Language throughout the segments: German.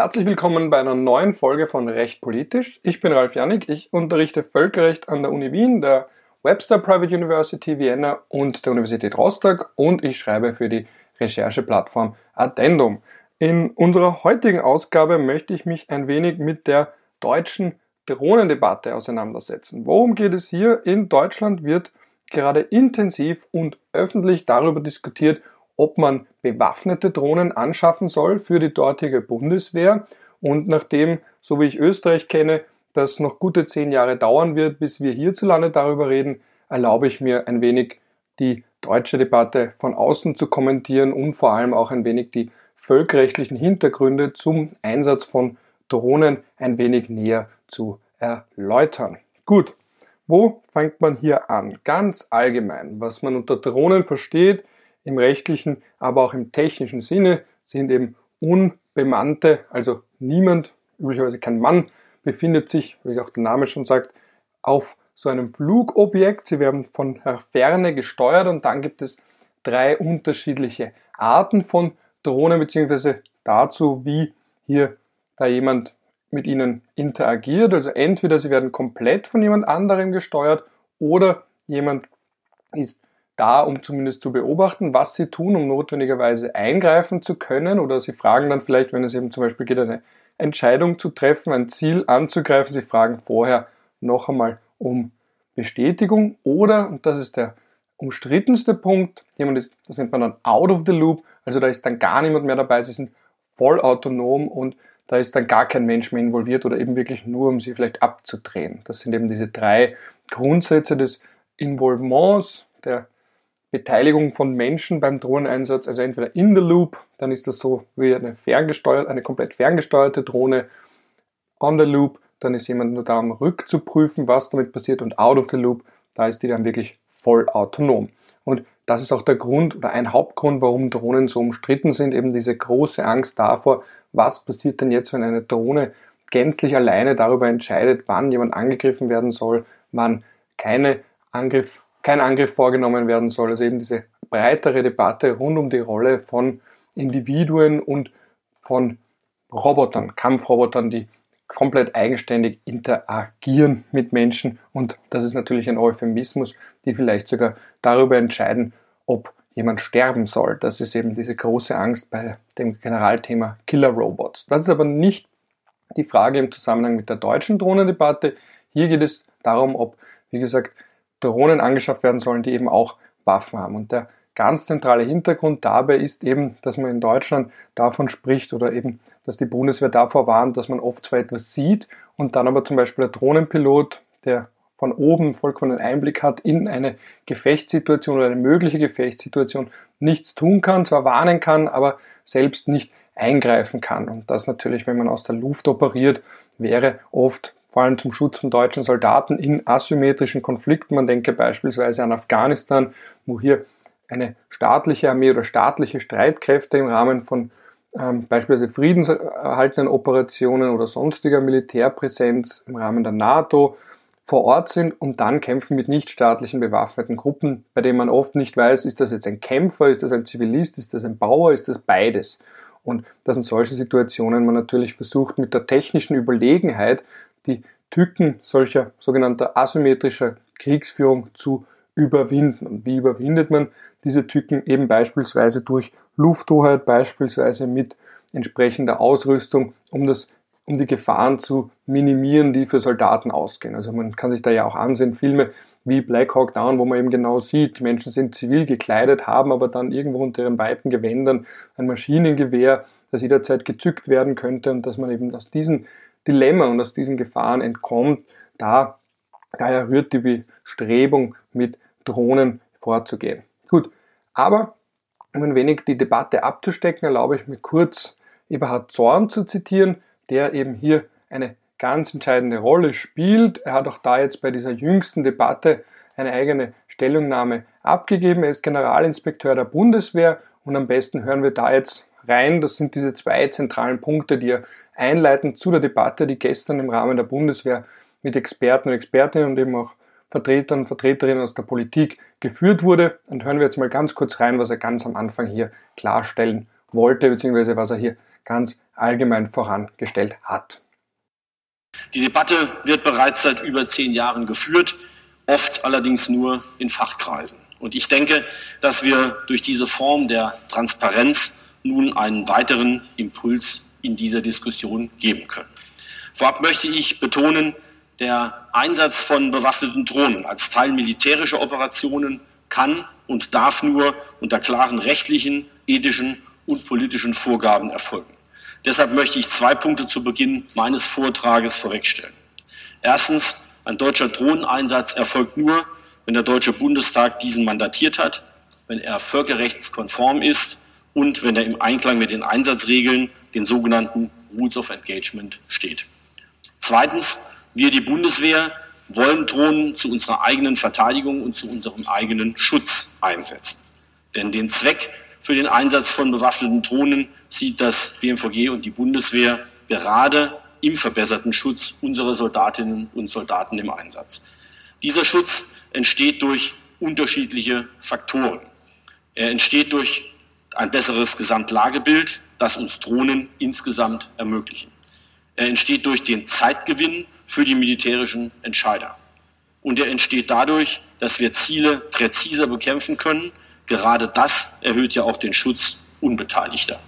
Herzlich willkommen bei einer neuen Folge von Recht Politisch. Ich bin Ralf Janik, ich unterrichte Völkerrecht an der Uni Wien, der Webster Private University Vienna und der Universität Rostock und ich schreibe für die Rechercheplattform Addendum. In unserer heutigen Ausgabe möchte ich mich ein wenig mit der deutschen Drohnendebatte auseinandersetzen. Worum geht es hier? In Deutschland wird gerade intensiv und öffentlich darüber diskutiert, ob man bewaffnete Drohnen anschaffen soll für die dortige Bundeswehr. Und nachdem, so wie ich Österreich kenne, das noch gute zehn Jahre dauern wird, bis wir hierzulande darüber reden, erlaube ich mir ein wenig die deutsche Debatte von außen zu kommentieren und vor allem auch ein wenig die völkerrechtlichen Hintergründe zum Einsatz von Drohnen ein wenig näher zu erläutern. Gut, wo fängt man hier an? Ganz allgemein, was man unter Drohnen versteht, im rechtlichen, aber auch im technischen Sinne sind eben unbemannte, also niemand, üblicherweise kein Mann, befindet sich, wie auch der Name schon sagt, auf so einem Flugobjekt. Sie werden von Ferne gesteuert und dann gibt es drei unterschiedliche Arten von Drohnen, beziehungsweise dazu, wie hier da jemand mit ihnen interagiert. Also entweder sie werden komplett von jemand anderem gesteuert oder jemand ist da, um zumindest zu beobachten, was sie tun, um notwendigerweise eingreifen zu können. Oder sie fragen dann vielleicht, wenn es eben zum Beispiel geht, eine Entscheidung zu treffen, ein Ziel anzugreifen, sie fragen vorher noch einmal um Bestätigung. Oder, und das ist der umstrittenste Punkt, jemand ist, das nennt man dann out of the loop, also da ist dann gar niemand mehr dabei, sie sind voll autonom und da ist dann gar kein Mensch mehr involviert oder eben wirklich nur, um sie vielleicht abzudrehen. Das sind eben diese drei Grundsätze des Involvements, der Beteiligung von Menschen beim Drohneneinsatz, also entweder in the loop, dann ist das so wie eine ferngesteuerte, eine komplett ferngesteuerte Drohne, on the loop, dann ist jemand nur da, um rückzuprüfen, was damit passiert und out of the loop, da ist die dann wirklich voll autonom. Und das ist auch der Grund oder ein Hauptgrund, warum Drohnen so umstritten sind, eben diese große Angst davor, was passiert denn jetzt, wenn eine Drohne gänzlich alleine darüber entscheidet, wann jemand angegriffen werden soll, wann keine Angriff kein Angriff vorgenommen werden soll. Also eben diese breitere Debatte rund um die Rolle von Individuen und von Robotern, Kampfrobotern, die komplett eigenständig interagieren mit Menschen. Und das ist natürlich ein Euphemismus, die vielleicht sogar darüber entscheiden, ob jemand sterben soll. Das ist eben diese große Angst bei dem Generalthema Killer Robots. Das ist aber nicht die Frage im Zusammenhang mit der deutschen Drohnendebatte. Hier geht es darum, ob, wie gesagt, Drohnen angeschafft werden sollen, die eben auch Waffen haben. Und der ganz zentrale Hintergrund dabei ist eben, dass man in Deutschland davon spricht oder eben, dass die Bundeswehr davor warnt, dass man oft zwar etwas sieht und dann aber zum Beispiel der Drohnenpilot, der von oben vollkommen Einblick hat in eine Gefechtssituation oder eine mögliche Gefechtssituation, nichts tun kann, zwar warnen kann, aber selbst nicht eingreifen kann. Und das natürlich, wenn man aus der Luft operiert, wäre oft vor allem zum Schutz von deutschen Soldaten in asymmetrischen Konflikten. Man denke beispielsweise an Afghanistan, wo hier eine staatliche Armee oder staatliche Streitkräfte im Rahmen von ähm, beispielsweise friedenserhaltenden Operationen oder sonstiger Militärpräsenz im Rahmen der NATO vor Ort sind und dann kämpfen mit nichtstaatlichen bewaffneten Gruppen, bei denen man oft nicht weiß, ist das jetzt ein Kämpfer, ist das ein Zivilist, ist das ein Bauer, ist das beides. Und dass in solchen Situationen man natürlich versucht, mit der technischen Überlegenheit die Tücken solcher sogenannter asymmetrischer Kriegsführung zu überwinden. Und wie überwindet man diese Tücken? Eben beispielsweise durch Lufthoheit, beispielsweise mit entsprechender Ausrüstung, um das um die Gefahren zu minimieren, die für Soldaten ausgehen. Also man kann sich da ja auch ansehen, Filme wie Black Hawk Down, wo man eben genau sieht, die Menschen sind zivil gekleidet, haben aber dann irgendwo unter ihren weiten Gewändern ein Maschinengewehr, das jederzeit gezückt werden könnte und dass man eben aus diesen Dilemma und aus diesen Gefahren entkommt, da, daher rührt die Bestrebung, mit Drohnen vorzugehen. Gut, aber um ein wenig die Debatte abzustecken, erlaube ich mir kurz Eberhard Zorn zu zitieren, der eben hier eine ganz entscheidende Rolle spielt. Er hat auch da jetzt bei dieser jüngsten Debatte eine eigene Stellungnahme abgegeben. Er ist Generalinspekteur der Bundeswehr und am besten hören wir da jetzt rein. Das sind diese zwei zentralen Punkte, die er einleitend zu der Debatte, die gestern im Rahmen der Bundeswehr mit Experten und Expertinnen und eben auch Vertretern und Vertreterinnen aus der Politik geführt wurde. Und hören wir jetzt mal ganz kurz rein, was er ganz am Anfang hier klarstellen wollte, beziehungsweise was er hier ganz allgemein vorangestellt hat. Die Debatte wird bereits seit über zehn Jahren geführt, oft allerdings nur in Fachkreisen. Und ich denke, dass wir durch diese Form der Transparenz nun einen weiteren Impuls in dieser Diskussion geben können. Vorab möchte ich betonen, der Einsatz von bewaffneten Drohnen als Teil militärischer Operationen kann und darf nur unter klaren rechtlichen, ethischen und politischen Vorgaben erfolgen. Deshalb möchte ich zwei Punkte zu Beginn meines Vortrages vorwegstellen. Erstens, ein deutscher Drohneneinsatz erfolgt nur, wenn der Deutsche Bundestag diesen mandatiert hat, wenn er völkerrechtskonform ist und wenn er im Einklang mit den Einsatzregeln, den sogenannten Rules of Engagement, steht. Zweitens, wir, die Bundeswehr, wollen Drohnen zu unserer eigenen Verteidigung und zu unserem eigenen Schutz einsetzen. Denn den Zweck für den Einsatz von bewaffneten Drohnen sieht das BMVG und die Bundeswehr gerade im verbesserten Schutz unserer Soldatinnen und Soldaten im Einsatz. Dieser Schutz entsteht durch unterschiedliche Faktoren. Er entsteht durch ein besseres Gesamtlagebild, das uns Drohnen insgesamt ermöglichen. Er entsteht durch den Zeitgewinn für die militärischen Entscheider. Und er entsteht dadurch, dass wir Ziele präziser bekämpfen können. Gerade das erhöht ja auch den Schutz Unbeteiligter.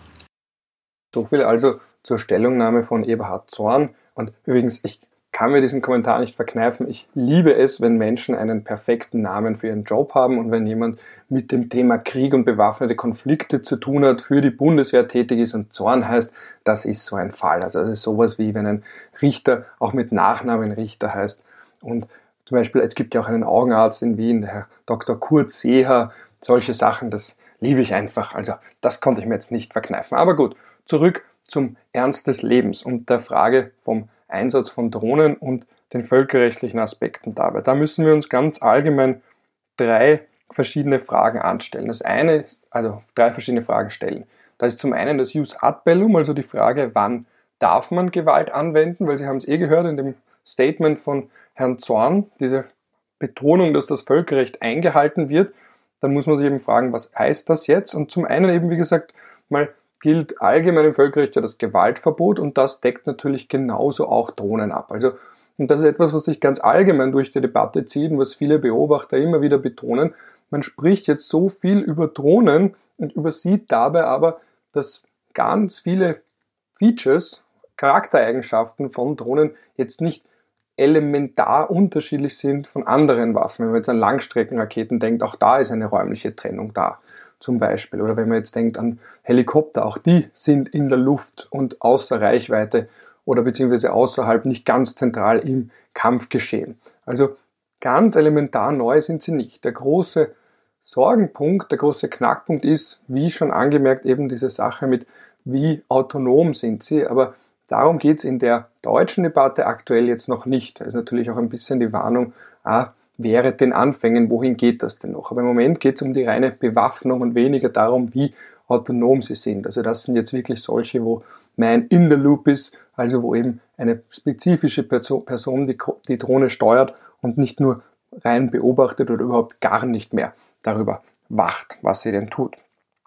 So viel also zur Stellungnahme von Eberhard Zorn. Und übrigens, ich kann mir diesen Kommentar nicht verkneifen. Ich liebe es, wenn Menschen einen perfekten Namen für ihren Job haben und wenn jemand mit dem Thema Krieg und bewaffnete Konflikte zu tun hat, für die Bundeswehr tätig ist und Zorn heißt, das ist so ein Fall. Also das ist sowas wie wenn ein Richter auch mit Nachnamen Richter heißt. Und zum Beispiel, es gibt ja auch einen Augenarzt in Wien, der Herr Dr. Kurt Seher, solche Sachen, das liebe ich einfach. Also das konnte ich mir jetzt nicht verkneifen. Aber gut, zurück zum Ernst des Lebens und der Frage vom Einsatz von Drohnen und den völkerrechtlichen Aspekten dabei. Da müssen wir uns ganz allgemein drei verschiedene Fragen anstellen. Das eine also drei verschiedene Fragen stellen. Da ist zum einen das Jus ad bellum, also die Frage, wann darf man Gewalt anwenden, weil Sie haben es eh gehört in dem Statement von Herrn Zorn, diese Betonung, dass das Völkerrecht eingehalten wird, dann muss man sich eben fragen, was heißt das jetzt? Und zum einen eben, wie gesagt, mal gilt allgemein im Völkerrecht ja das Gewaltverbot und das deckt natürlich genauso auch Drohnen ab. Also, und das ist etwas, was sich ganz allgemein durch die Debatte zieht und was viele Beobachter immer wieder betonen. Man spricht jetzt so viel über Drohnen und übersieht dabei aber, dass ganz viele Features, Charaktereigenschaften von Drohnen jetzt nicht elementar unterschiedlich sind von anderen Waffen. Wenn man jetzt an Langstreckenraketen denkt, auch da ist eine räumliche Trennung da zum Beispiel. Oder wenn man jetzt denkt an Helikopter, auch die sind in der Luft und außer Reichweite oder beziehungsweise außerhalb nicht ganz zentral im Kampfgeschehen. Also ganz elementar neu sind sie nicht. Der große Sorgenpunkt, der große Knackpunkt ist, wie schon angemerkt, eben diese Sache mit, wie autonom sind sie. Aber darum geht es in der deutschen Debatte aktuell jetzt noch nicht. Da ist natürlich auch ein bisschen die Warnung, ah, wäre den Anfängen, wohin geht das denn noch? Aber im Moment geht es um die reine Bewaffnung und weniger darum, wie autonom sie sind. Also das sind jetzt wirklich solche, wo man in the loop ist, also wo eben eine spezifische Person die, die Drohne steuert und nicht nur rein beobachtet oder überhaupt gar nicht mehr darüber wacht, was sie denn tut.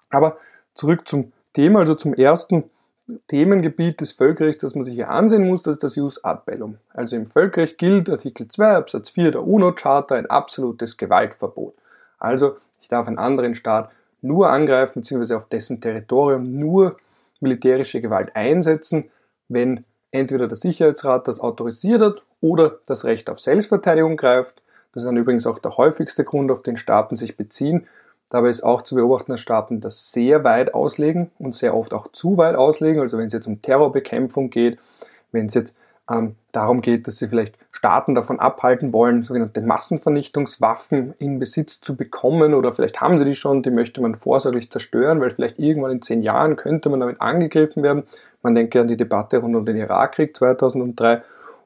Aber zurück zum Thema, also zum ersten Themengebiet des Völkerrechts, das man sich hier ansehen muss, das ist das Jus ad bellum. Also im Völkerrecht gilt Artikel 2 Absatz 4 der UNO-Charta ein absolutes Gewaltverbot. Also ich darf einen anderen Staat nur angreifen, beziehungsweise auf dessen Territorium nur militärische Gewalt einsetzen, wenn entweder der Sicherheitsrat das autorisiert hat oder das Recht auf Selbstverteidigung greift. Das ist dann übrigens auch der häufigste Grund, auf den Staaten sich beziehen, Dabei ist auch zu beobachten, dass Staaten das sehr weit auslegen und sehr oft auch zu weit auslegen. Also wenn es jetzt um Terrorbekämpfung geht, wenn es jetzt ähm, darum geht, dass sie vielleicht Staaten davon abhalten wollen, sogenannte Massenvernichtungswaffen in Besitz zu bekommen oder vielleicht haben sie die schon, die möchte man vorsorglich zerstören, weil vielleicht irgendwann in zehn Jahren könnte man damit angegriffen werden. Man denke an die Debatte rund um den Irakkrieg 2003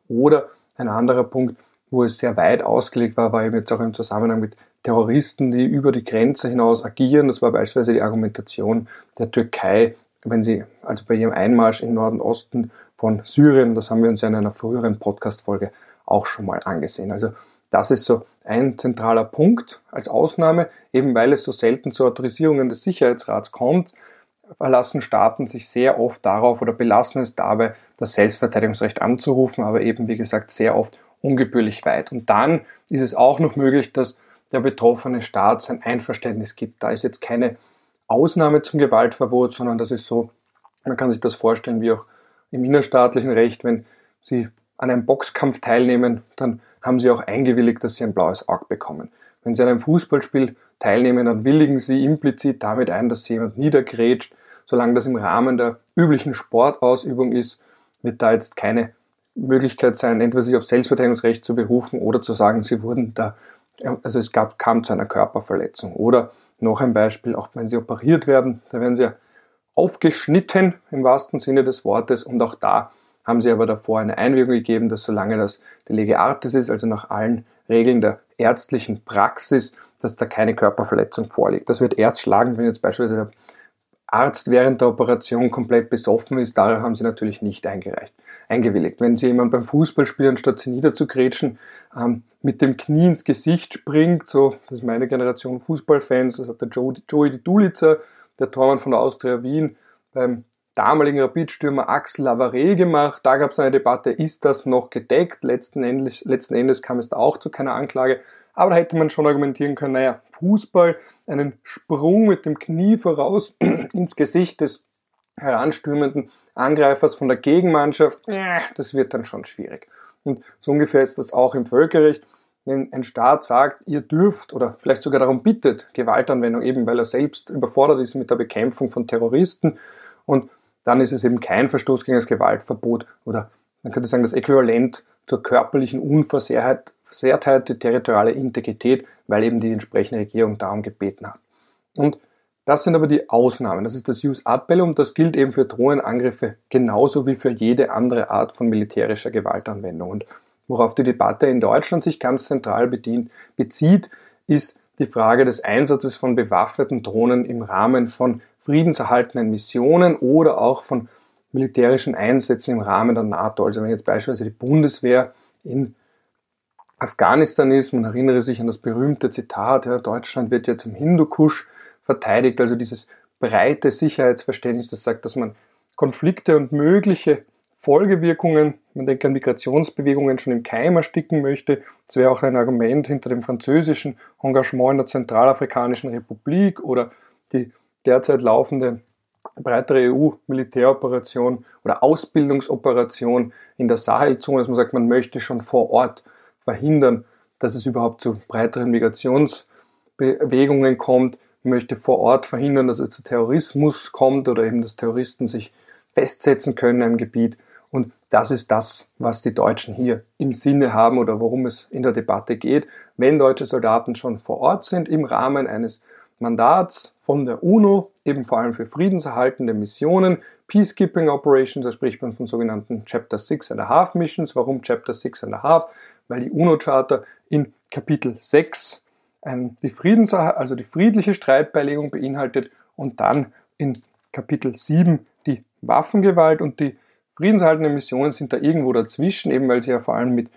oder ein anderer Punkt, wo es sehr weit ausgelegt war, war eben jetzt auch im Zusammenhang mit Terroristen, die über die Grenze hinaus agieren. Das war beispielsweise die Argumentation der Türkei, wenn sie, also bei ihrem Einmarsch im Norden Osten von Syrien, das haben wir uns ja in einer früheren Podcast-Folge auch schon mal angesehen. Also das ist so ein zentraler Punkt als Ausnahme, eben weil es so selten zu Autorisierungen des Sicherheitsrats kommt, verlassen Staaten sich sehr oft darauf oder belassen es dabei, das Selbstverteidigungsrecht anzurufen, aber eben wie gesagt sehr oft ungebührlich weit. Und dann ist es auch noch möglich, dass der betroffene Staat sein Einverständnis gibt. Da ist jetzt keine Ausnahme zum Gewaltverbot, sondern das ist so, man kann sich das vorstellen wie auch im innerstaatlichen Recht, wenn Sie an einem Boxkampf teilnehmen, dann haben Sie auch eingewilligt, dass Sie ein blaues Auge bekommen. Wenn Sie an einem Fußballspiel teilnehmen, dann willigen Sie implizit damit ein, dass Sie jemand niedergrätscht. Solange das im Rahmen der üblichen Sportausübung ist, wird da jetzt keine Möglichkeit sein, entweder sich auf Selbstverteidigungsrecht zu berufen oder zu sagen, Sie wurden da, also es gab, kam zu einer Körperverletzung. Oder noch ein Beispiel, auch wenn Sie operiert werden, da werden Sie aufgeschnitten im wahrsten Sinne des Wortes und auch da haben sie aber davor eine Einwilligung gegeben, dass solange das de lege artis ist, also nach allen Regeln der ärztlichen Praxis, dass da keine Körperverletzung vorliegt. Das wird erst schlagen, wenn jetzt beispielsweise der Arzt während der Operation komplett besoffen ist, darauf haben sie natürlich nicht eingereicht, eingewilligt. Wenn sie jemand beim Fußballspielen, anstatt sie niederzugrätschen, ähm, mit dem Knie ins Gesicht springt, so, das ist meine Generation Fußballfans, das hat der Joey, Joey Dulitzer, der Tormann von der Austria Wien, beim damaligen Rapidstürmer Axel Lavare gemacht. Da gab es eine Debatte, ist das noch gedeckt? Letzten Endes, letzten Endes kam es da auch zu keiner Anklage. Aber da hätte man schon argumentieren können, naja, Fußball, einen Sprung mit dem Knie voraus ins Gesicht des heranstürmenden Angreifers von der Gegenmannschaft, das wird dann schon schwierig. Und so ungefähr ist das auch im Völkerrecht. Wenn ein Staat sagt, ihr dürft oder vielleicht sogar darum bittet, Gewaltanwendung eben, weil er selbst überfordert ist mit der Bekämpfung von Terroristen und dann ist es eben kein Verstoß gegen das Gewaltverbot oder man könnte sagen das Äquivalent zur körperlichen Unversehrtheit, die territoriale Integrität, weil eben die entsprechende Regierung darum gebeten hat. Und das sind aber die Ausnahmen. Das ist das Jus ad bellum. Das gilt eben für Drohnenangriffe genauso wie für jede andere Art von militärischer Gewaltanwendung. Und worauf die Debatte in Deutschland sich ganz zentral bedient, bezieht, ist die Frage des Einsatzes von bewaffneten Drohnen im Rahmen von friedenserhaltenden Missionen oder auch von militärischen Einsätzen im Rahmen der NATO. Also wenn jetzt beispielsweise die Bundeswehr in Afghanistan ist, man erinnere sich an das berühmte Zitat, ja, Deutschland wird jetzt im Hindukusch verteidigt, also dieses breite Sicherheitsverständnis, das sagt, dass man Konflikte und mögliche Folgewirkungen, man denkt an Migrationsbewegungen, schon im Keim ersticken möchte. Das wäre auch ein Argument hinter dem französischen Engagement in der Zentralafrikanischen Republik oder die derzeit laufende breitere EU-Militäroperation oder Ausbildungsoperation in der Sahelzone, dass man sagt, man möchte schon vor Ort verhindern, dass es überhaupt zu breiteren Migrationsbewegungen kommt, möchte vor Ort verhindern, dass es zu Terrorismus kommt oder eben, dass Terroristen sich festsetzen können einem Gebiet. Und das ist das, was die Deutschen hier im Sinne haben oder worum es in der Debatte geht. Wenn deutsche Soldaten schon vor Ort sind im Rahmen eines Mandats von der UNO, eben vor allem für friedenserhaltende Missionen, Peacekeeping Operations, da spricht man von sogenannten Chapter 6 and a Half Missions. Warum Chapter 6 and a Half? Weil die UNO-Charta in Kapitel 6 ähm, die Friedens also die friedliche Streitbeilegung beinhaltet und dann in Kapitel 7 die Waffengewalt und die Friedenserhaltende Missionen sind da irgendwo dazwischen, eben weil sie ja vor allem mit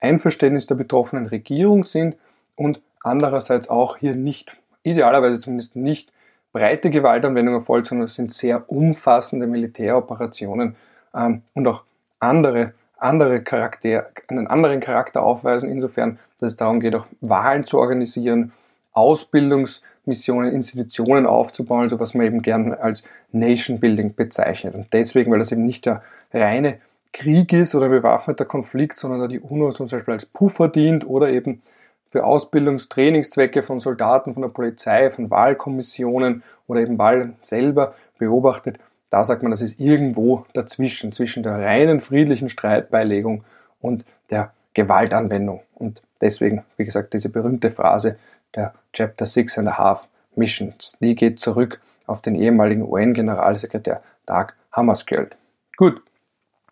Einverständnis der betroffenen Regierung sind und andererseits auch hier nicht, idealerweise zumindest nicht breite Gewaltanwendung erfolgt, sondern es sind sehr umfassende Militäroperationen ähm, und auch andere, andere Charakter, einen anderen Charakter aufweisen, insofern, dass es darum geht, auch Wahlen zu organisieren, Ausbildungs- Missionen, Institutionen aufzubauen, also was man eben gern als Nation Building bezeichnet. Und deswegen, weil das eben nicht der reine Krieg ist oder bewaffneter Konflikt, sondern da die UNO zum Beispiel als Puffer dient oder eben für Ausbildungstrainingszwecke von Soldaten, von der Polizei, von Wahlkommissionen oder eben Wahl selber beobachtet, da sagt man, das ist irgendwo dazwischen, zwischen der reinen friedlichen Streitbeilegung und der Gewaltanwendung. Und deswegen, wie gesagt, diese berühmte Phrase, der Chapter Six and a Half Missions. Die geht zurück auf den ehemaligen UN-Generalsekretär Dag Hammarskjöld. Gut.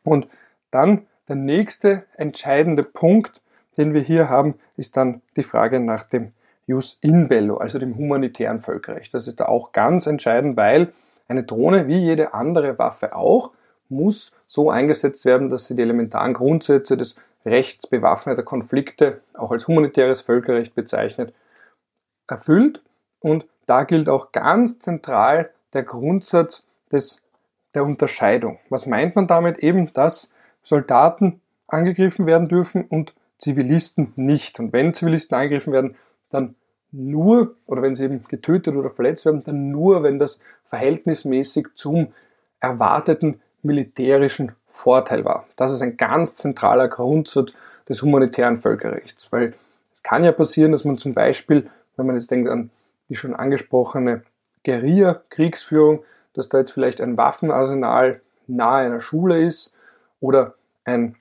Und dann der nächste entscheidende Punkt, den wir hier haben, ist dann die Frage nach dem Jus in bello, also dem humanitären Völkerrecht. Das ist da auch ganz entscheidend, weil eine Drohne, wie jede andere Waffe auch, muss so eingesetzt werden, dass sie die elementaren Grundsätze des Rechts bewaffneter Konflikte, auch als humanitäres Völkerrecht bezeichnet, erfüllt. Und da gilt auch ganz zentral der Grundsatz des, der Unterscheidung. Was meint man damit? Eben, dass Soldaten angegriffen werden dürfen und Zivilisten nicht. Und wenn Zivilisten angegriffen werden, dann nur, oder wenn sie eben getötet oder verletzt werden, dann nur, wenn das verhältnismäßig zum erwarteten militärischen Vorteil war. Das ist ein ganz zentraler Grundsatz des humanitären Völkerrechts, weil es kann ja passieren, dass man zum Beispiel, wenn man jetzt denkt an die schon angesprochene Guerilla-Kriegsführung, dass da jetzt vielleicht ein Waffenarsenal nahe einer Schule ist oder ein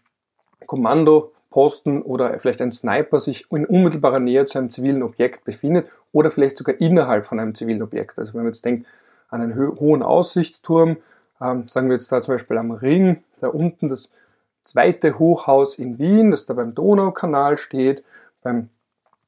Kommandoposten oder vielleicht ein Sniper sich in unmittelbarer Nähe zu einem zivilen Objekt befindet oder vielleicht sogar innerhalb von einem zivilen Objekt. Also wenn man jetzt denkt an einen hohen Aussichtsturm, ähm, sagen wir jetzt da zum Beispiel am Ring, da unten das zweite Hochhaus in Wien, das da beim Donaukanal steht. Beim,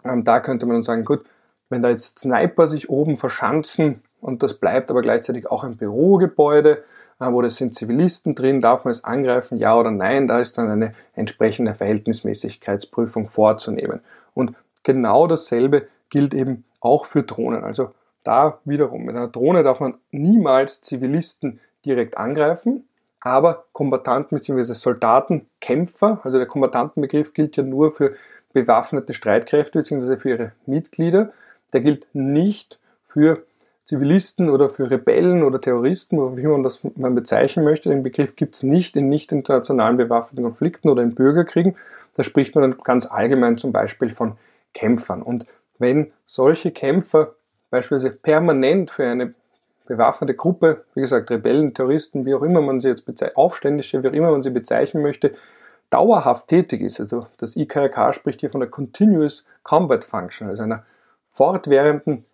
ähm, da könnte man dann sagen, gut, wenn da jetzt Sniper sich oben verschanzen und das bleibt aber gleichzeitig auch ein Bürogebäude, wo das sind Zivilisten drin, darf man es angreifen, ja oder nein, da ist dann eine entsprechende Verhältnismäßigkeitsprüfung vorzunehmen. Und genau dasselbe gilt eben auch für Drohnen. Also da wiederum, mit einer Drohne darf man niemals Zivilisten direkt angreifen, aber Kombattanten bzw. Soldaten, Kämpfer, also der Kombattantenbegriff gilt ja nur für bewaffnete Streitkräfte bzw. für ihre Mitglieder, der gilt nicht für Zivilisten oder für Rebellen oder Terroristen, wie man das man bezeichnen möchte. Den Begriff gibt es nicht in nicht internationalen bewaffneten Konflikten oder in Bürgerkriegen. Da spricht man dann ganz allgemein zum Beispiel von Kämpfern. Und wenn solche Kämpfer beispielsweise permanent für eine bewaffnete Gruppe, wie gesagt, Rebellen, Terroristen, wie auch immer man sie jetzt bezeichnet, Aufständische, wie auch immer man sie bezeichnen möchte, dauerhaft tätig ist. Also das IKRK spricht hier von der Continuous Combat Function, also einer fortwährenden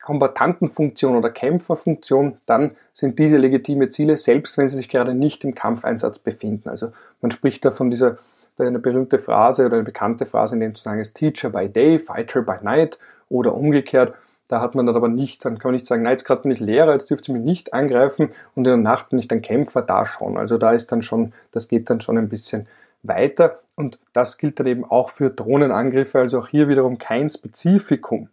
Kombatantenfunktion oder Kämpferfunktion, dann sind diese legitime Ziele, selbst wenn sie sich gerade nicht im Kampfeinsatz befinden. Also man spricht da von dieser eine berühmte Phrase oder eine bekannte Phrase, in dem zu sagen ist Teacher by day, Fighter by night oder umgekehrt. Da hat man dann aber nicht, dann kann man nicht sagen, nein, jetzt gerade bin ich Lehrer, jetzt dürft ihr mich nicht angreifen und in der Nacht bin ich dann Kämpfer, da schon. Also da ist dann schon, das geht dann schon ein bisschen weiter und das gilt dann eben auch für Drohnenangriffe, also auch hier wiederum kein Spezifikum,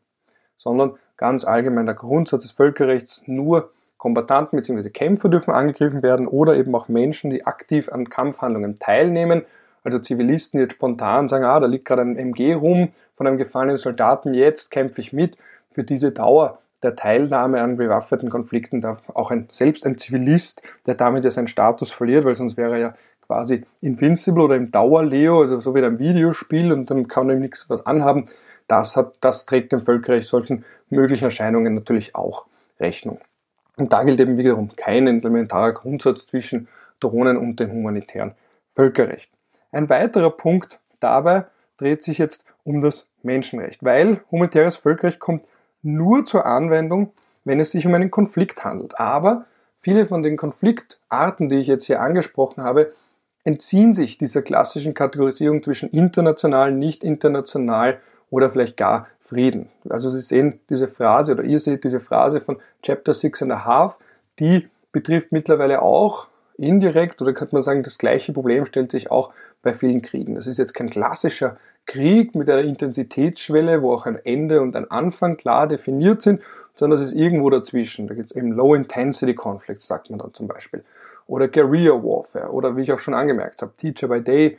sondern ganz allgemein der Grundsatz des Völkerrechts, nur Kombattanten bzw. Kämpfer dürfen angegriffen werden oder eben auch Menschen, die aktiv an Kampfhandlungen teilnehmen, also Zivilisten, die jetzt spontan sagen, ah, da liegt gerade ein MG rum von einem gefallenen Soldaten, jetzt kämpfe ich mit, für diese Dauer der Teilnahme an bewaffneten Konflikten darf auch ein, selbst ein Zivilist, der damit ja seinen Status verliert, weil sonst wäre er ja quasi invincible oder im Dauerleo, also so wie in einem Videospiel und dann kann ihm nichts was anhaben. Das, hat, das trägt dem Völkerrecht solchen möglichen Erscheinungen natürlich auch Rechnung. Und da gilt eben wiederum kein elementarer Grundsatz zwischen Drohnen und dem humanitären Völkerrecht. Ein weiterer Punkt dabei dreht sich jetzt um das Menschenrecht, weil humanitäres Völkerrecht kommt nur zur Anwendung, wenn es sich um einen Konflikt handelt. Aber viele von den Konfliktarten, die ich jetzt hier angesprochen habe, entziehen sich dieser klassischen Kategorisierung zwischen international, nicht international oder vielleicht gar Frieden. Also Sie sehen diese Phrase oder ihr seht diese Phrase von Chapter Six and a Half, die betrifft mittlerweile auch indirekt oder könnte man sagen, das gleiche Problem stellt sich auch bei vielen Kriegen. Das ist jetzt kein klassischer Krieg mit einer Intensitätsschwelle, wo auch ein Ende und ein Anfang klar definiert sind, sondern es ist irgendwo dazwischen. Da gibt es eben Low-Intensity Conflicts, sagt man dann zum Beispiel. Oder Guerilla Warfare. Oder wie ich auch schon angemerkt habe, Teacher by Day,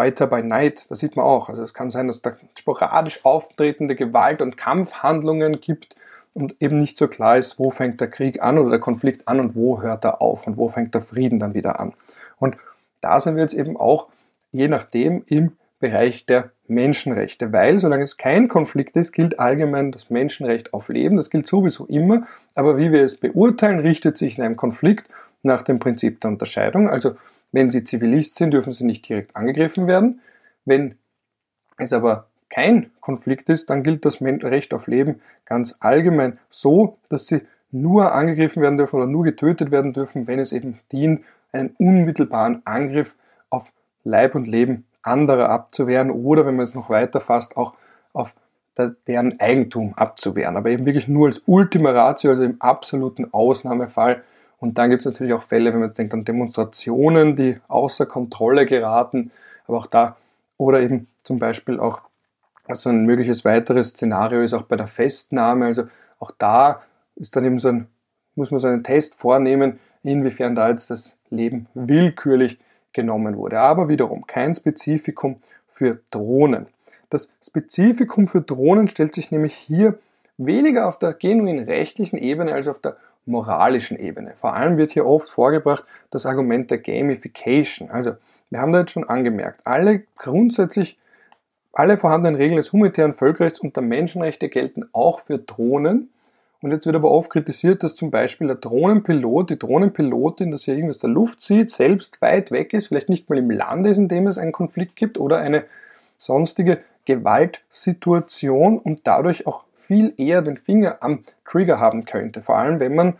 Fighter by Night. Da sieht man auch. Also es kann sein, dass da sporadisch auftretende Gewalt- und Kampfhandlungen gibt und eben nicht so klar ist, wo fängt der Krieg an oder der Konflikt an und wo hört er auf und wo fängt der Frieden dann wieder an. Und da sind wir jetzt eben auch je nachdem im Bereich der Menschenrechte, weil solange es kein Konflikt ist, gilt allgemein das Menschenrecht auf Leben. Das gilt sowieso immer, aber wie wir es beurteilen, richtet sich in einem Konflikt nach dem Prinzip der Unterscheidung. Also wenn Sie Zivilist sind, dürfen Sie nicht direkt angegriffen werden. Wenn es aber kein Konflikt ist, dann gilt das Recht auf Leben ganz allgemein so, dass Sie nur angegriffen werden dürfen oder nur getötet werden dürfen, wenn es eben dient, einen unmittelbaren Angriff auf Leib und Leben anderer abzuwehren oder, wenn man es noch weiter fasst, auch auf deren Eigentum abzuwehren. Aber eben wirklich nur als Ultima Ratio, also im absoluten Ausnahmefall. Und dann gibt es natürlich auch Fälle, wenn man jetzt denkt an Demonstrationen, die außer Kontrolle geraten, aber auch da, oder eben zum Beispiel auch, also ein mögliches weiteres Szenario ist auch bei der Festnahme, also auch da ist dann eben so ein muss man so einen Test vornehmen, inwiefern da jetzt das Leben willkürlich genommen wurde. Aber wiederum kein Spezifikum für Drohnen. Das Spezifikum für Drohnen stellt sich nämlich hier weniger auf der genuin rechtlichen Ebene als auf der moralischen Ebene. Vor allem wird hier oft vorgebracht das Argument der Gamification. Also, wir haben da jetzt schon angemerkt, alle grundsätzlich, alle vorhandenen Regeln des humanitären Völkerrechts und der Menschenrechte gelten auch für Drohnen. Und jetzt wird aber oft kritisiert, dass zum Beispiel der Drohnenpilot, die Drohnenpilotin, dass er irgendwas der Luft sieht, selbst weit weg ist, vielleicht nicht mal im Land ist, in dem es einen Konflikt gibt oder eine sonstige Gewaltsituation und dadurch auch viel eher den Finger am Trigger haben könnte. Vor allem, wenn man,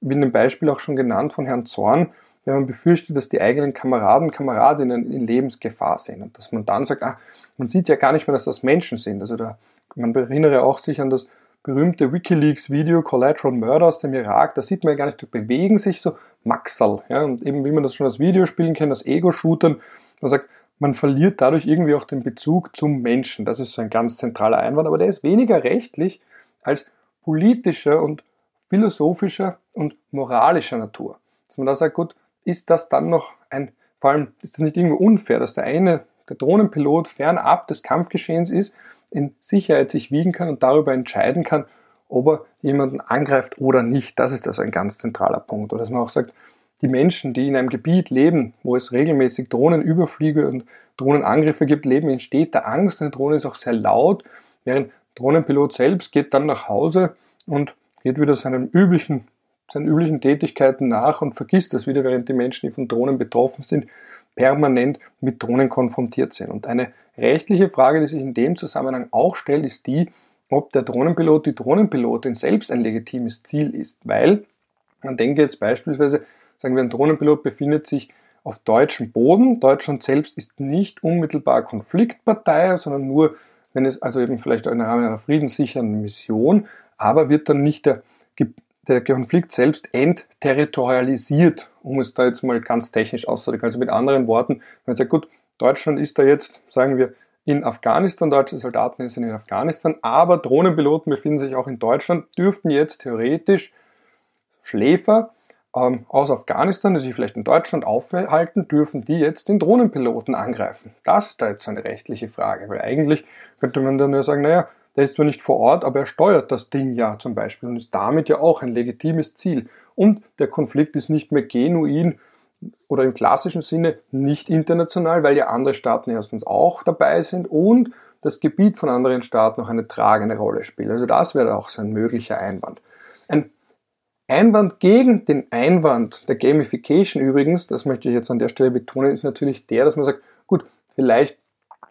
wie in dem Beispiel auch schon genannt von Herrn Zorn, wenn man befürchtet, dass die eigenen Kameraden, Kameradinnen in Lebensgefahr sind und dass man dann sagt, ah, man sieht ja gar nicht mehr, dass das Menschen sind. Also da, man erinnere auch sich an das berühmte WikiLeaks-Video Collateral Murder aus dem Irak, da sieht man ja gar nicht, da bewegen sich so Maxal, ja, und eben wie man das schon als Videospielen kennt, als Ego-Shootern, man sagt, man verliert dadurch irgendwie auch den Bezug zum Menschen. Das ist so ein ganz zentraler Einwand, aber der ist weniger rechtlich als politischer und philosophischer und moralischer Natur. Dass man da sagt, gut, ist das dann noch ein, vor allem ist das nicht irgendwo unfair, dass der eine, der Drohnenpilot fernab des Kampfgeschehens ist, in Sicherheit sich wiegen kann und darüber entscheiden kann, ob er jemanden angreift oder nicht. Das ist also ein ganz zentraler Punkt. Oder dass man auch sagt, die Menschen, die in einem Gebiet leben, wo es regelmäßig Drohnenüberflüge und Drohnenangriffe gibt, leben in steter Angst. Eine Drohne ist auch sehr laut, während Drohnenpilot selbst geht dann nach Hause und geht wieder seinen üblichen, seinen üblichen Tätigkeiten nach und vergisst das wieder, während die Menschen, die von Drohnen betroffen sind, permanent mit Drohnen konfrontiert sind. Und eine rechtliche Frage, die sich in dem Zusammenhang auch stellt, ist die, ob der Drohnenpilot, die Drohnenpilotin selbst ein legitimes Ziel ist. Weil man denke jetzt beispielsweise, sagen wir, ein Drohnenpilot befindet sich auf deutschem Boden. Deutschland selbst ist nicht unmittelbar Konfliktpartei, sondern nur, wenn es also eben vielleicht im Rahmen einer friedenssichernden Mission, aber wird dann nicht der, der Konflikt selbst entterritorialisiert, um es da jetzt mal ganz technisch auszudrücken. Also mit anderen Worten, wenn man sagt, gut, Deutschland ist da jetzt, sagen wir, in Afghanistan, deutsche Soldaten sind in Afghanistan, aber Drohnenpiloten befinden sich auch in Deutschland, dürften jetzt theoretisch Schläfer ähm, aus Afghanistan, die sich vielleicht in Deutschland aufhalten, dürfen die jetzt den Drohnenpiloten angreifen? Das ist da jetzt eine rechtliche Frage, weil eigentlich könnte man dann ja sagen, naja, der ist zwar nicht vor Ort, aber er steuert das Ding ja zum Beispiel und ist damit ja auch ein legitimes Ziel. Und der Konflikt ist nicht mehr genuin oder im klassischen Sinne nicht international, weil ja andere Staaten erstens auch dabei sind und das Gebiet von anderen Staaten noch eine tragende Rolle spielt. Also das wäre auch so ein möglicher Einwand. Ein Einwand gegen den Einwand der Gamification übrigens, das möchte ich jetzt an der Stelle betonen, ist natürlich der, dass man sagt, gut, vielleicht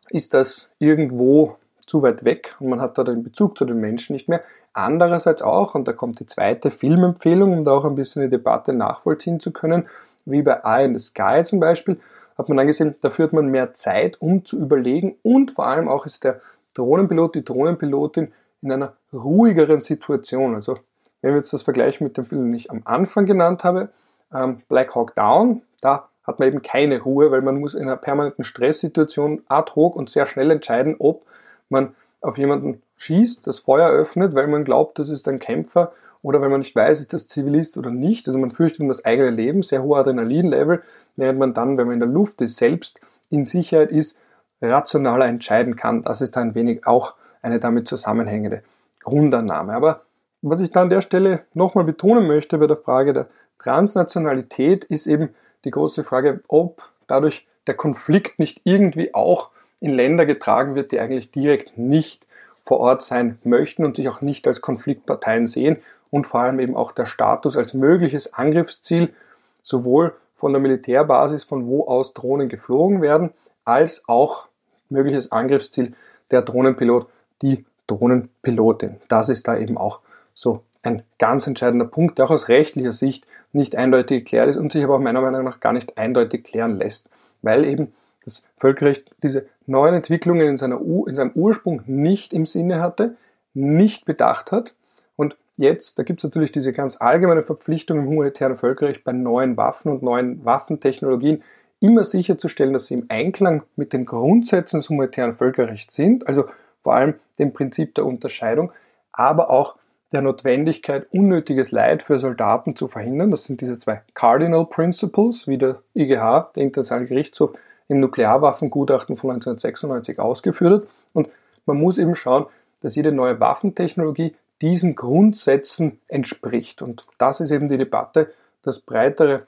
ist das irgendwo zu weit weg und man hat da den Bezug zu den Menschen nicht mehr. Andererseits auch, und da kommt die zweite Filmempfehlung, um da auch ein bisschen die Debatte nachvollziehen zu können, wie bei Eye in the Sky zum Beispiel, hat man angesehen, dafür hat man mehr Zeit, um zu überlegen und vor allem auch ist der Drohnenpilot, die Drohnenpilotin in einer ruhigeren Situation. Also wenn wir jetzt das vergleichen mit dem Film, den ich am Anfang genannt habe, ähm, Black Hawk Down, da hat man eben keine Ruhe, weil man muss in einer permanenten Stresssituation ad hoc und sehr schnell entscheiden, ob man auf jemanden schießt, das Feuer öffnet, weil man glaubt, das ist ein Kämpfer oder weil man nicht weiß, ist das Zivilist oder nicht. Also man fürchtet um das eigene Leben, sehr hoher Adrenalinlevel, während man dann, wenn man in der Luft ist, selbst in Sicherheit ist, rationaler entscheiden kann. Das ist ein wenig auch eine damit zusammenhängende Grundannahme. Aber was ich da an der Stelle nochmal betonen möchte bei der Frage der Transnationalität ist eben die große Frage, ob dadurch der Konflikt nicht irgendwie auch in Länder getragen wird, die eigentlich direkt nicht vor Ort sein möchten und sich auch nicht als Konfliktparteien sehen und vor allem eben auch der Status als mögliches Angriffsziel sowohl von der Militärbasis, von wo aus Drohnen geflogen werden, als auch mögliches Angriffsziel der Drohnenpilot, die Drohnenpilotin. Das ist da eben auch so ein ganz entscheidender Punkt, der auch aus rechtlicher Sicht nicht eindeutig geklärt ist und sich aber auch meiner Meinung nach gar nicht eindeutig klären lässt, weil eben das Völkerrecht diese neuen Entwicklungen in, seiner, in seinem Ursprung nicht im Sinne hatte, nicht bedacht hat. Und jetzt, da gibt es natürlich diese ganz allgemeine Verpflichtung im humanitären Völkerrecht bei neuen Waffen und neuen Waffentechnologien immer sicherzustellen, dass sie im Einklang mit den Grundsätzen des humanitären Völkerrechts sind, also vor allem dem Prinzip der Unterscheidung, aber auch der Notwendigkeit, unnötiges Leid für Soldaten zu verhindern. Das sind diese zwei Cardinal Principles, wie der IGH, der Internationale Gerichtshof, im Nuklearwaffengutachten von 1996 ausgeführt hat. Und man muss eben schauen, dass jede neue Waffentechnologie diesen Grundsätzen entspricht. Und das ist eben die Debatte, das breitere,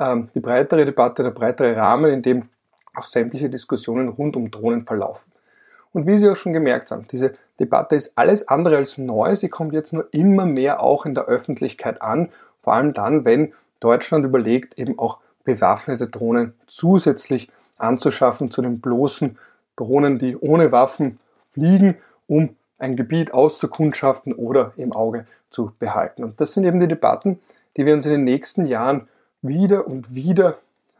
ähm, die breitere Debatte, der breitere Rahmen, in dem auch sämtliche Diskussionen rund um Drohnen verlaufen. Und wie Sie auch schon gemerkt haben, diese Debatte ist alles andere als neu. Sie kommt jetzt nur immer mehr auch in der Öffentlichkeit an, vor allem dann, wenn Deutschland überlegt, eben auch bewaffnete Drohnen zusätzlich anzuschaffen zu den bloßen Drohnen, die ohne Waffen fliegen, um ein Gebiet auszukundschaften oder im Auge zu behalten. Und das sind eben die Debatten, die wir uns in den nächsten Jahren wieder und wieder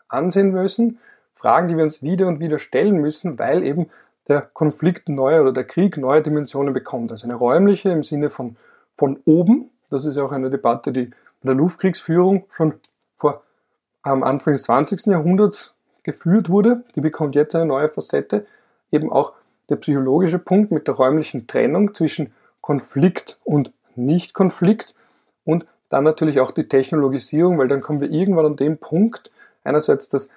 ansehen müssen. Fragen, die wir uns wieder und wieder stellen müssen, weil eben der Konflikt neue oder der Krieg neue Dimensionen bekommt. Also eine räumliche im Sinne von, von oben. Das ist ja auch eine Debatte, die bei der Luftkriegsführung schon vor am Anfang des 20. Jahrhunderts geführt wurde. Die bekommt jetzt eine neue Facette. Eben auch der psychologische Punkt mit der räumlichen Trennung zwischen Konflikt und Nicht-Konflikt und dann natürlich auch die Technologisierung, weil dann kommen wir irgendwann an den Punkt, einerseits, dass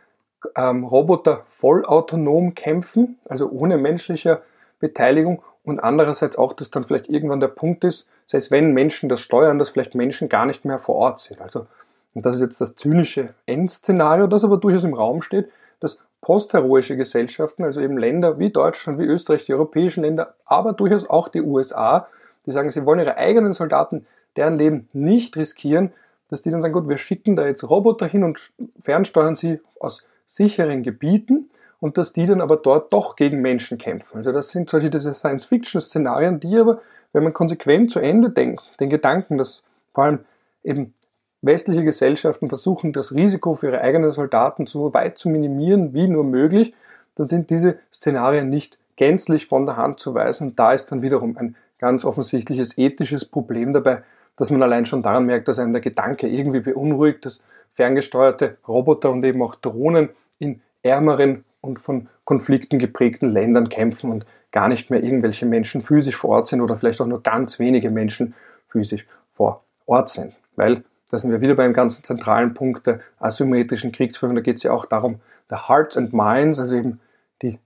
ähm, Roboter vollautonom kämpfen, also ohne menschliche Beteiligung und andererseits auch, dass dann vielleicht irgendwann der Punkt ist, selbst wenn Menschen das steuern, dass vielleicht Menschen gar nicht mehr vor Ort sind. Also, und das ist jetzt das zynische Endszenario, das aber durchaus im Raum steht, dass postheroische Gesellschaften, also eben Länder wie Deutschland, wie Österreich, die europäischen Länder, aber durchaus auch die USA, die sagen, sie wollen ihre eigenen Soldaten, deren Leben nicht riskieren, dass die dann sagen, gut, wir schicken da jetzt Roboter hin und fernsteuern sie aus sicheren Gebieten und dass die dann aber dort doch gegen Menschen kämpfen. Also das sind solche diese Science-Fiction-Szenarien, die aber, wenn man konsequent zu Ende denkt, den Gedanken, dass vor allem eben westliche Gesellschaften versuchen, das Risiko für ihre eigenen Soldaten so weit zu minimieren wie nur möglich, dann sind diese Szenarien nicht gänzlich von der Hand zu weisen. Und da ist dann wiederum ein ganz offensichtliches ethisches Problem dabei, dass man allein schon daran merkt, dass einem der Gedanke irgendwie beunruhigt, dass ferngesteuerte Roboter und eben auch Drohnen in ärmeren und von Konflikten geprägten Ländern kämpfen und gar nicht mehr irgendwelche Menschen physisch vor Ort sind oder vielleicht auch nur ganz wenige Menschen physisch vor Ort sind. Weil da sind wir wieder beim ganzen zentralen Punkt der asymmetrischen Kriegsführung. Da geht es ja auch darum, der Hearts and Minds, also eben die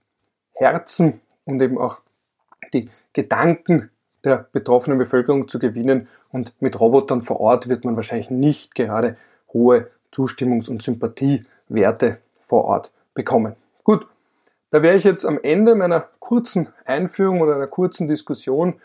Herzen und eben auch die Gedanken der betroffenen Bevölkerung zu gewinnen. Und mit Robotern vor Ort wird man wahrscheinlich nicht gerade hohe Zustimmungs- und Sympathiewerte vor Ort bekommen. Gut, da wäre ich jetzt am Ende meiner kurzen Einführung oder einer kurzen Diskussion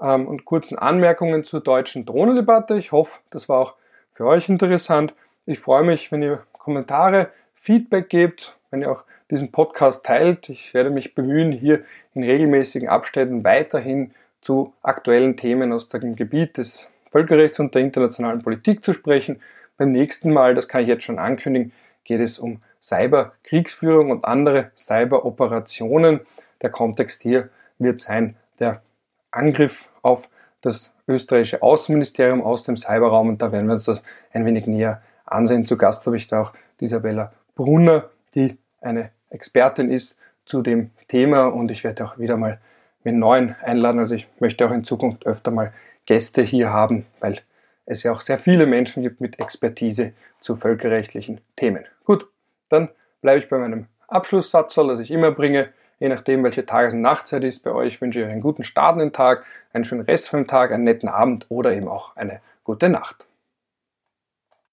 ähm, und kurzen Anmerkungen zur deutschen Drohnendebatte. Ich hoffe, das war auch für euch interessant. Ich freue mich, wenn ihr Kommentare, Feedback gebt, wenn ihr auch diesen Podcast teilt. Ich werde mich bemühen, hier in regelmäßigen Abständen weiterhin zu aktuellen Themen aus dem Gebiet des Völkerrechts und der internationalen Politik zu sprechen. Beim nächsten Mal, das kann ich jetzt schon ankündigen, geht es um Cyberkriegsführung und andere Cyberoperationen. Der Kontext hier wird sein der Angriff auf das österreichische Außenministerium aus dem Cyberraum und da werden wir uns das ein wenig näher ansehen. Zu Gast habe ich da auch Isabella Brunner, die eine Expertin ist zu dem Thema und ich werde auch wieder mal mit neuen einladen. Also ich möchte auch in Zukunft öfter mal Gäste hier haben, weil es ja auch sehr viele Menschen gibt mit Expertise zu völkerrechtlichen Themen. Gut, dann bleibe ich bei meinem Abschlusssatz, das ich immer bringe. Je nachdem, welche Tages- und Nachtzeit ist bei euch, wünsche ich euch einen guten Start in den Tag, einen schönen Rest vom Tag, einen netten Abend oder eben auch eine gute Nacht.